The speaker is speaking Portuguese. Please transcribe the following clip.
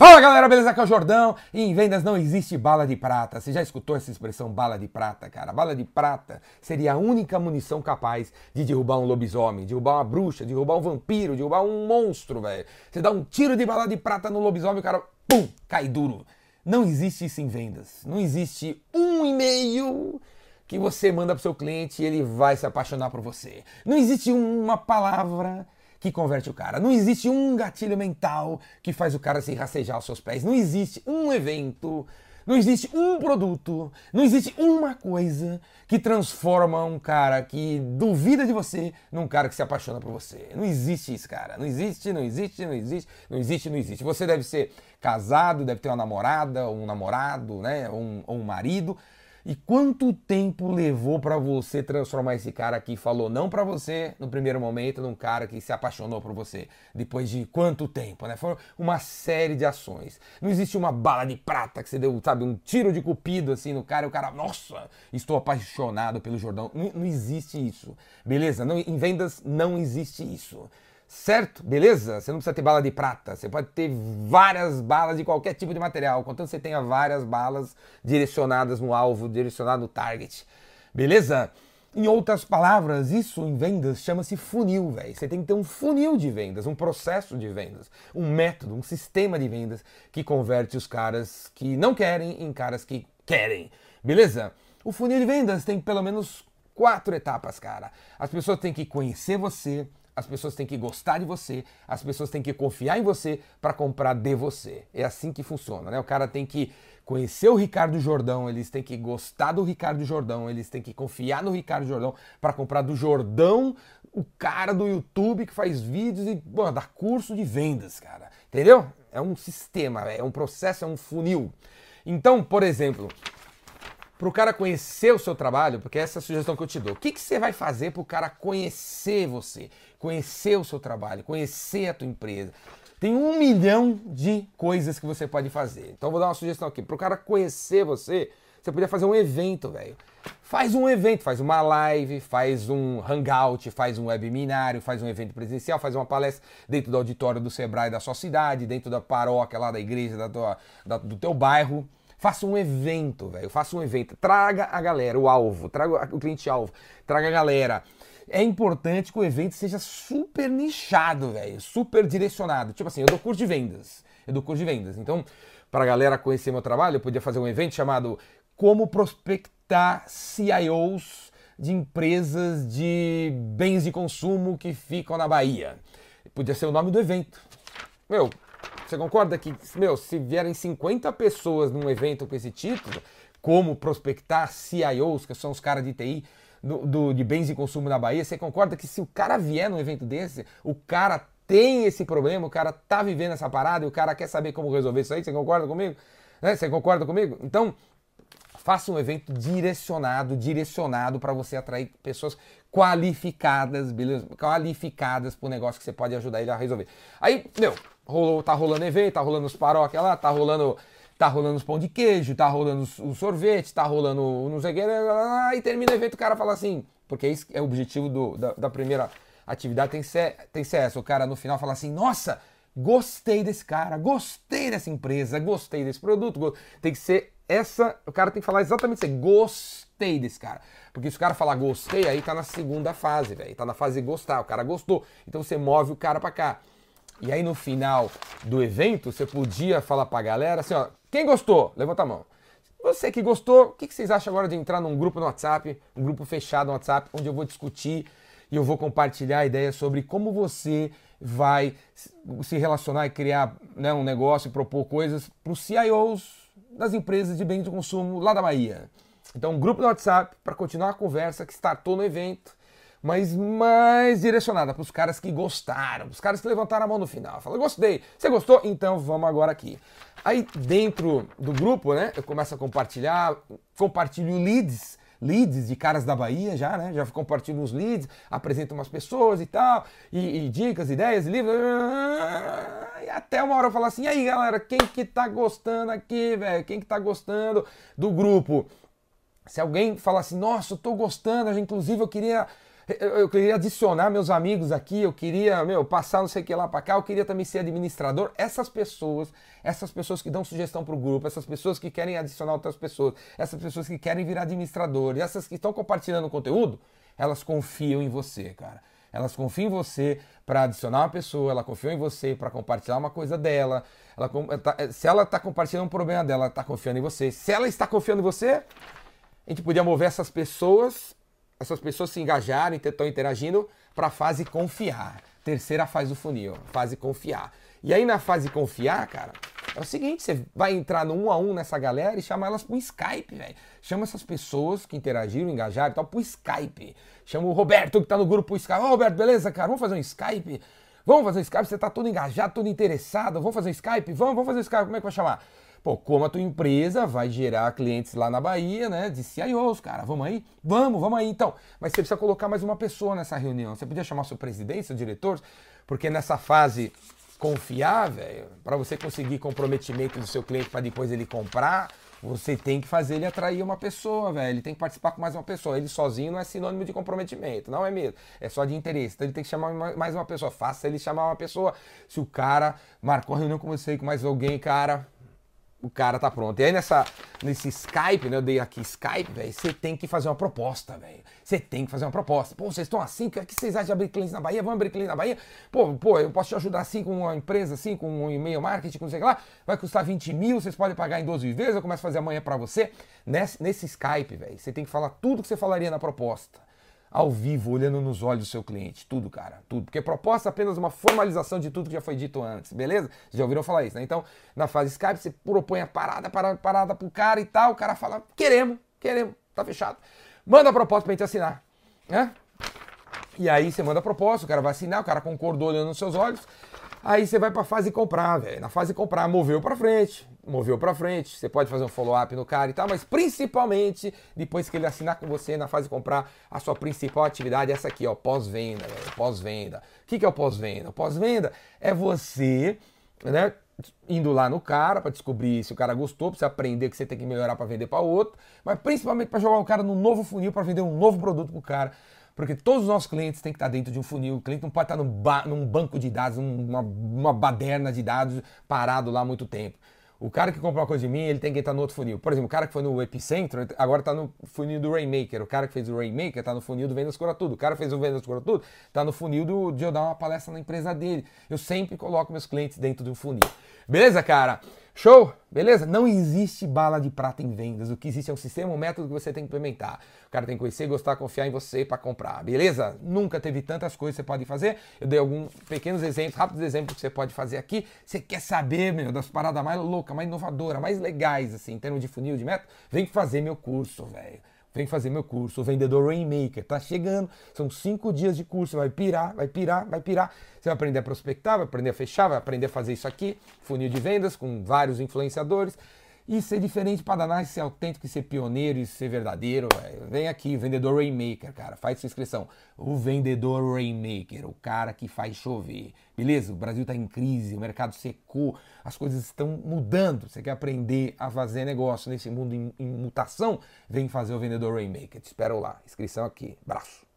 Fala galera, beleza? Aqui é o Jordão e em vendas não existe bala de prata. Você já escutou essa expressão bala de prata, cara? Bala de prata seria a única munição capaz de derrubar um lobisomem, derrubar uma bruxa, derrubar um vampiro, derrubar um monstro, velho. Você dá um tiro de bala de prata no lobisomem, o cara, pum, cai duro. Não existe isso em vendas. Não existe um e-mail que você manda pro seu cliente e ele vai se apaixonar por você. Não existe uma palavra que converte o cara. Não existe um gatilho mental que faz o cara se rastejar aos seus pés. Não existe um evento, não existe um produto, não existe uma coisa que transforma um cara que duvida de você num cara que se apaixona por você. Não existe isso, cara. Não existe, não existe, não existe, não existe, não existe. Você deve ser casado, deve ter uma namorada, um namorado, né, um, um marido e quanto tempo levou para você transformar esse cara que falou não para você no primeiro momento num cara que se apaixonou por você? Depois de quanto tempo, né? Foi uma série de ações. Não existe uma bala de prata que você deu, sabe, um tiro de cupido assim no cara e o cara, nossa, estou apaixonado pelo Jordão. Não, não existe isso, beleza? Não, em vendas não existe isso. Certo? Beleza? Você não precisa ter bala de prata. Você pode ter várias balas de qualquer tipo de material, contanto que você tenha várias balas direcionadas no alvo, direcionado no target. Beleza? Em outras palavras, isso em vendas chama-se funil, velho. Você tem que ter um funil de vendas, um processo de vendas, um método, um sistema de vendas que converte os caras que não querem em caras que querem. Beleza? O funil de vendas tem pelo menos quatro etapas, cara. As pessoas têm que conhecer você, as pessoas têm que gostar de você, as pessoas têm que confiar em você para comprar de você. É assim que funciona, né? O cara tem que conhecer o Ricardo Jordão, eles têm que gostar do Ricardo Jordão, eles têm que confiar no Ricardo Jordão para comprar do Jordão, o cara do YouTube que faz vídeos e bom, dá curso de vendas, cara. Entendeu? É um sistema, é um processo, é um funil. Então, por exemplo, para o cara conhecer o seu trabalho, porque essa é a sugestão que eu te dou. O que, que você vai fazer para o cara conhecer você, conhecer o seu trabalho, conhecer a tua empresa? Tem um milhão de coisas que você pode fazer. Então vou dar uma sugestão aqui. Para o cara conhecer você, você podia fazer um evento, velho. Faz um evento, faz uma live, faz um hangout, faz um webinário, faz um evento presencial, faz uma palestra dentro do auditório do Sebrae da sua cidade, dentro da paróquia lá da igreja da tua, da, do teu bairro. Faça um evento, velho. Faça um evento. Traga a galera, o alvo, traga o cliente-alvo, traga a galera. É importante que o evento seja super nichado, velho. Super direcionado. Tipo assim, eu dou curso de vendas. Eu dou curso de vendas. Então, para a galera conhecer meu trabalho, eu podia fazer um evento chamado Como Prospectar CIOs de empresas de bens de consumo que ficam na Bahia. Podia ser o nome do evento. Meu, você concorda que, meu, se vierem 50 pessoas num evento com esse título, como prospectar CIOs, que são os caras de TI, do, do, de bens de consumo na Bahia, você concorda que se o cara vier num evento desse, o cara tem esse problema, o cara tá vivendo essa parada e o cara quer saber como resolver isso aí, você concorda comigo? Né? Você concorda comigo? Então, faça um evento direcionado, direcionado para você atrair pessoas qualificadas, beleza? Qualificadas para o negócio que você pode ajudar ele a resolver. Aí, meu, rolou, tá rolando evento, tá rolando os paróquias lá, tá rolando, tá rolando os pão de queijo, tá rolando o sorvete, tá rolando não sei o que, e termina o evento, o cara fala assim, porque esse é o objetivo do, da, da, primeira atividade, tem que, ser, tem que ser essa, o cara no final fala assim, nossa, gostei desse cara, gostei dessa empresa, gostei desse produto, tem que ser essa, o cara tem que falar exatamente isso, gostei desse cara. Porque se o cara falar gostei, aí tá na segunda fase, velho. Tá na fase gostar, o cara gostou. Então você move o cara para cá. E aí no final do evento, você podia falar pra galera assim, ó, quem gostou? Levanta a mão. Você que gostou, o que vocês acham agora de entrar num grupo no WhatsApp, um grupo fechado no WhatsApp, onde eu vou discutir e eu vou compartilhar ideias sobre como você vai se relacionar e criar né, um negócio e propor coisas para os CIOs das empresas de bens de consumo lá da Bahia. Então, um grupo no WhatsApp para continuar a conversa que startou no evento mas mais direcionada para os caras que gostaram, os caras que levantaram a mão no final. Fala, gostei. Você gostou? Então vamos agora aqui. Aí dentro do grupo, né, eu começo a compartilhar, compartilho leads, leads de caras da Bahia já, né? Já compartilho uns leads, apresento umas pessoas e tal, e, e dicas, ideias, livros. E até uma hora eu falo assim, e aí galera, quem que tá gostando aqui, velho? Quem que tá gostando do grupo? Se alguém falar assim, nossa, eu tô gostando, inclusive eu queria eu queria adicionar meus amigos aqui, eu queria, meu, passar não sei o que lá para cá, eu queria também ser administrador. Essas pessoas, essas pessoas que dão sugestão para o grupo, essas pessoas que querem adicionar outras pessoas, essas pessoas que querem virar administrador, essas que estão compartilhando conteúdo, elas confiam em você, cara. Elas confiam em você para adicionar uma pessoa, ela confia em você para compartilhar uma coisa dela. Ela, tá, se ela está compartilhando um problema dela, ela está confiando em você. Se ela está confiando em você, a gente podia mover essas pessoas essas pessoas se engajarem, estão interagindo para a fase confiar. Terceira fase do funil, fase confiar. E aí na fase confiar, cara, é o seguinte, você vai entrar no um a um nessa galera e chamar elas pro Skype, velho. Chama essas pessoas que interagiram, engajaram e tal pro Skype. Chama o Roberto que tá no grupo pro Skype. Ô oh, Roberto, beleza, cara? Vamos fazer um Skype? Vamos fazer um Skype? Você tá todo engajado, todo interessado. Vamos fazer um Skype? Vamos, vamos fazer um Skype. Como é que vai chamar? Pô, como a tua empresa vai gerar clientes lá na Bahia, né? De CIOs, cara. Vamos aí? Vamos, vamos aí. Então, mas você precisa colocar mais uma pessoa nessa reunião. Você podia chamar seu presidente, seu diretor, porque nessa fase confiar, velho, para você conseguir comprometimento do seu cliente para depois ele comprar, você tem que fazer ele atrair uma pessoa, velho. Ele tem que participar com mais uma pessoa. Ele sozinho não é sinônimo de comprometimento, não é mesmo. É só de interesse. Então ele tem que chamar mais uma pessoa. Faça ele chamar uma pessoa. Se o cara marcou a reunião com você com mais alguém, cara, o cara tá pronto. E aí nessa, nesse Skype, né? Eu dei aqui Skype, velho. Você tem que fazer uma proposta, velho. Você tem que fazer uma proposta. Pô, vocês estão assim? O que vocês acham de abrir clientes na Bahia? Vamos abrir clientes na Bahia? Pô, pô, eu posso te ajudar assim com uma empresa, assim, com um e-mail marketing, com sei lá. Vai custar 20 mil, vocês podem pagar em 12 vezes. Eu começo a fazer amanhã para você. Nesse, nesse Skype, velho, você tem que falar tudo que você falaria na proposta ao vivo, olhando nos olhos do seu cliente. Tudo, cara, tudo. Porque proposta é apenas uma formalização de tudo que já foi dito antes, beleza? Já ouviram falar isso, né? Então, na fase Skype, você propõe a parada, parada, parada pro cara e tal, o cara fala, queremos, queremos, tá fechado. Manda a proposta pra gente assinar, né? E aí você manda a proposta, o cara vai assinar, o cara concordou olhando nos seus olhos, Aí você vai para a fase comprar, velho. Na fase comprar, moveu para frente, moveu para frente. Você pode fazer um follow-up no cara e tal, mas principalmente depois que ele assinar com você na fase comprar, a sua principal atividade é essa aqui, ó, pós-venda, pós-venda. O que, que é o pós-venda? O pós-venda é você, né, indo lá no cara para descobrir se o cara gostou, para você aprender que você tem que melhorar para vender para outro, mas principalmente para jogar o cara no novo funil para vender um novo produto pro cara porque todos os nossos clientes têm que estar dentro de um funil. O cliente não pode estar num, ba num banco de dados, uma, uma baderna de dados parado lá há muito tempo. O cara que comprou uma coisa de mim, ele tem que estar no outro funil. Por exemplo, o cara que foi no Epicentro, agora está no funil do Rainmaker. O cara que fez o Rainmaker está no funil do Vendas Cura Tudo. O cara que fez o Vendas Cura Tudo está no funil do, de eu dar uma palestra na empresa dele. Eu sempre coloco meus clientes dentro de um funil. Beleza, cara? Show? Beleza? Não existe bala de prata em vendas. O que existe é um sistema, um método que você tem que implementar. O cara tem que conhecer, gostar, confiar em você para comprar. Beleza? Nunca teve tantas coisas que você pode fazer. Eu dei alguns pequenos exemplos, rápidos exemplos que você pode fazer aqui. Você quer saber, meu, das paradas mais loucas, mais inovadoras, mais legais, assim, em termos de funil, de método? Vem fazer meu curso, velho vem fazer meu curso, o Vendedor Rainmaker. Tá chegando, são cinco dias de curso, vai pirar, vai pirar, vai pirar. Você vai aprender a prospectar, vai aprender a fechar, vai aprender a fazer isso aqui, funil de vendas com vários influenciadores. E ser diferente para danar, ser autêntico, ser pioneiro e ser verdadeiro. Véio. Vem aqui, Vendedor Rainmaker, cara. Faz sua inscrição. O Vendedor Rainmaker, o cara que faz chover. Beleza? O Brasil está em crise, o mercado secou, as coisas estão mudando. Você quer aprender a fazer negócio nesse mundo em, em mutação? Vem fazer o Vendedor Rainmaker. Te espero lá. Inscrição aqui. Braço.